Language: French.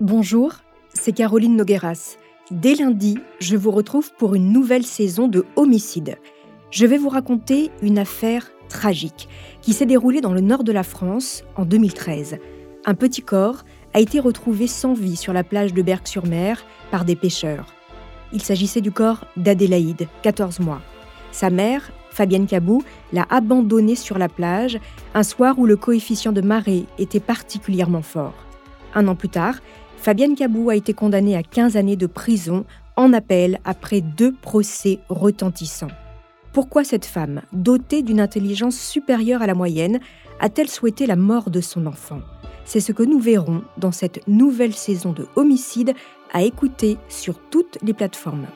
Bonjour, c'est Caroline Nogueras. Dès lundi, je vous retrouve pour une nouvelle saison de Homicide. Je vais vous raconter une affaire tragique qui s'est déroulée dans le nord de la France en 2013. Un petit corps a été retrouvé sans vie sur la plage de Berck-sur-Mer par des pêcheurs. Il s'agissait du corps d'Adélaïde, 14 mois. Sa mère, Fabienne Cabou, l'a abandonné sur la plage un soir où le coefficient de marée était particulièrement fort. Un an plus tard, Fabienne Cabou a été condamnée à 15 années de prison en appel après deux procès retentissants. Pourquoi cette femme, dotée d'une intelligence supérieure à la moyenne, a-t-elle souhaité la mort de son enfant? C'est ce que nous verrons dans cette nouvelle saison de Homicide à écouter sur toutes les plateformes.